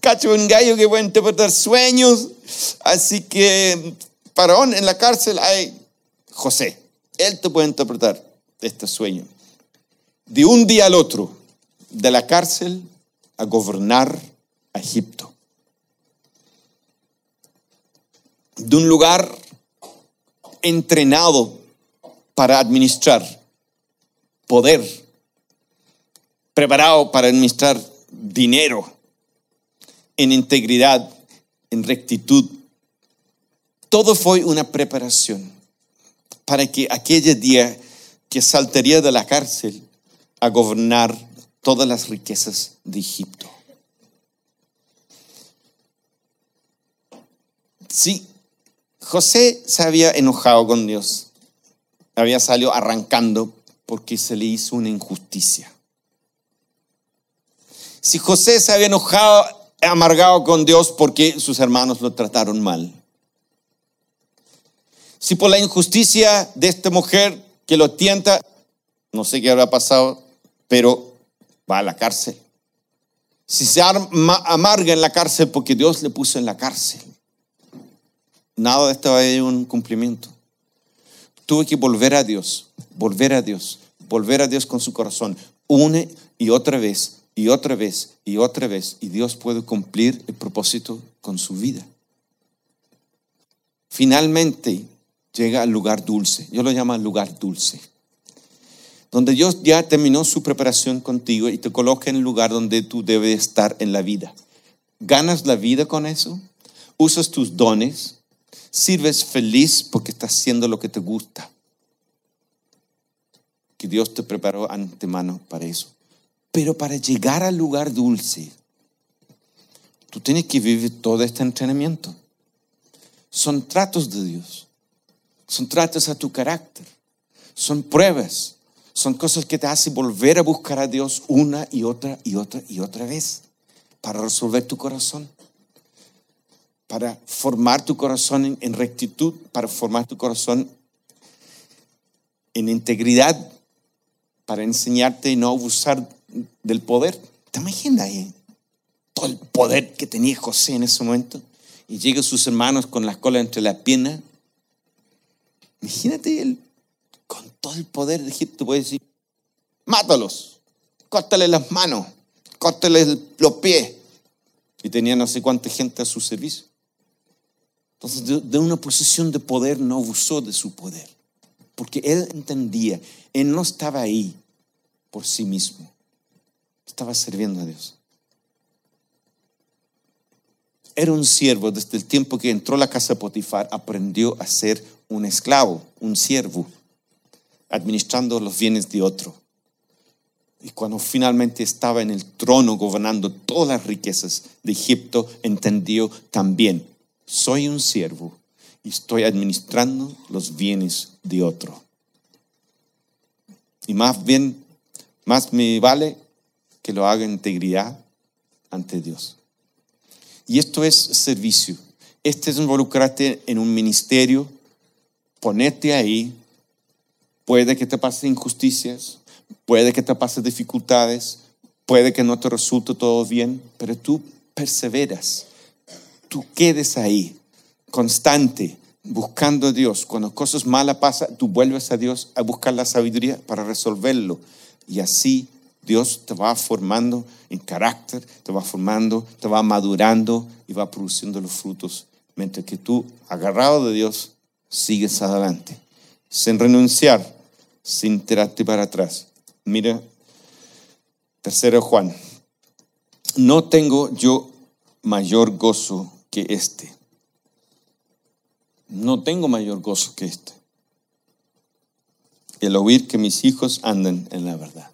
cacho un gallo que puede interpretar sueños, así que Faraón en la cárcel hay José, él te puede interpretar este sueño. De un día al otro, de la cárcel a gobernar Egipto. De un lugar entrenado para administrar poder, preparado para administrar dinero en integridad en rectitud. Todo fue una preparación para que aquel día que saltaría de la cárcel a gobernar todas las riquezas de Egipto. Sí, José se había enojado con Dios, había salido arrancando porque se le hizo una injusticia. Si José se había enojado, amargado con Dios porque sus hermanos lo trataron mal. Si por la injusticia de esta mujer que lo tienta, no sé qué habrá pasado, pero va a la cárcel. Si se amarga en la cárcel porque Dios le puso en la cárcel, nada de esto ir un cumplimiento. Tuve que volver a Dios, volver a Dios, volver a Dios con su corazón, une y otra vez, y otra vez, y otra vez, y Dios puede cumplir el propósito con su vida. Finalmente llega al lugar dulce, yo lo llamo lugar dulce, donde Dios ya terminó su preparación contigo y te coloca en el lugar donde tú debes estar en la vida. ¿Ganas la vida con eso? ¿Usas tus dones? ¿Sirves feliz porque estás haciendo lo que te gusta? Que Dios te preparó antemano para eso. Pero para llegar al lugar dulce, tú tienes que vivir todo este entrenamiento. Son tratos de Dios. Son tratos a tu carácter. Son pruebas. Son cosas que te hacen volver a buscar a Dios una y otra y otra y otra vez para resolver tu corazón. Para formar tu corazón en, rectitud, para formar tu corazón en integridad, para enseñarte y no abusar del poder. ¿Te imaginas ahí? Todo el poder que tenía José en ese momento. Y llegan sus hermanos con las colas entre las piernas. Imagínate él, con todo el poder de Egipto, puede decir, mátalos, córtale las manos, córtale los pies. Y tenía no sé cuánta gente a su servicio. Entonces, de, una posición de poder no abusó de su poder. Porque él entendía, él no estaba ahí por sí mismo estaba sirviendo a Dios. Era un siervo desde el tiempo que entró a la casa de Potifar, aprendió a ser un esclavo, un siervo, administrando los bienes de otro. Y cuando finalmente estaba en el trono gobernando todas las riquezas de Egipto, entendió también, soy un siervo y estoy administrando los bienes de otro. Y más bien, más me vale que lo haga en integridad ante Dios. Y esto es servicio. Este es involucrarte en un ministerio, ponerte ahí. Puede que te pasen injusticias, puede que te pasen dificultades, puede que no te resulte todo bien, pero tú perseveras. Tú quedes ahí, constante, buscando a Dios. Cuando cosas malas pasan, tú vuelves a Dios a buscar la sabiduría para resolverlo. Y así Dios te va formando en carácter, te va formando, te va madurando y va produciendo los frutos, mientras que tú, agarrado de Dios, sigues adelante, sin renunciar, sin tirarte para atrás. Mira, tercero Juan, no tengo yo mayor gozo que este. No tengo mayor gozo que este. El oír que mis hijos anden en la verdad.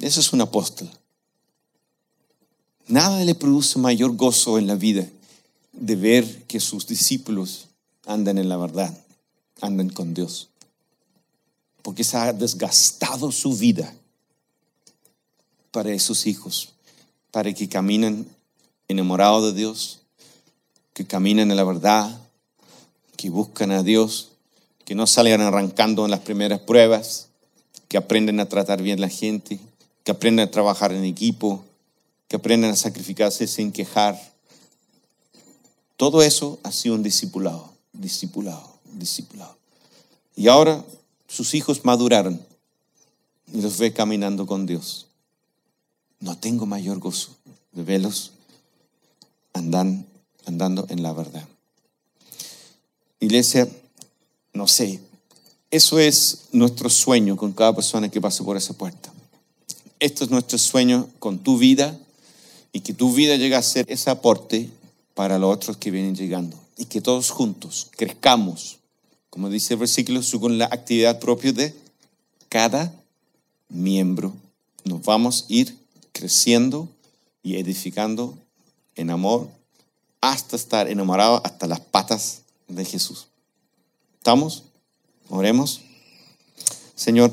Eso es un apóstol. Nada le produce mayor gozo en la vida de ver que sus discípulos andan en la verdad, andan con Dios. Porque se ha desgastado su vida para esos hijos, para que caminen enamorados de Dios, que caminen en la verdad, que buscan a Dios, que no salgan arrancando en las primeras pruebas, que aprenden a tratar bien la gente, que aprendan a trabajar en equipo, que aprendan a sacrificarse sin quejar. Todo eso ha sido un discipulado, discipulado, discipulado. Y ahora sus hijos maduraron y los ve caminando con Dios. No tengo mayor gozo de verlos andan, andando en la verdad. Iglesia, no sé, eso es nuestro sueño con cada persona que pase por esa puerta. Esto es nuestro sueño con tu vida y que tu vida llegue a ser ese aporte para los otros que vienen llegando. Y que todos juntos crezcamos, como dice el versículo, según la actividad propia de cada miembro. Nos vamos a ir creciendo y edificando en amor hasta estar enamorados hasta las patas de Jesús. ¿Estamos? Oremos. Señor,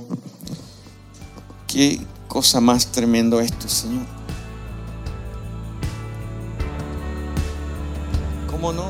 qué cosa más tremendo esto, Señor. ¿Cómo no?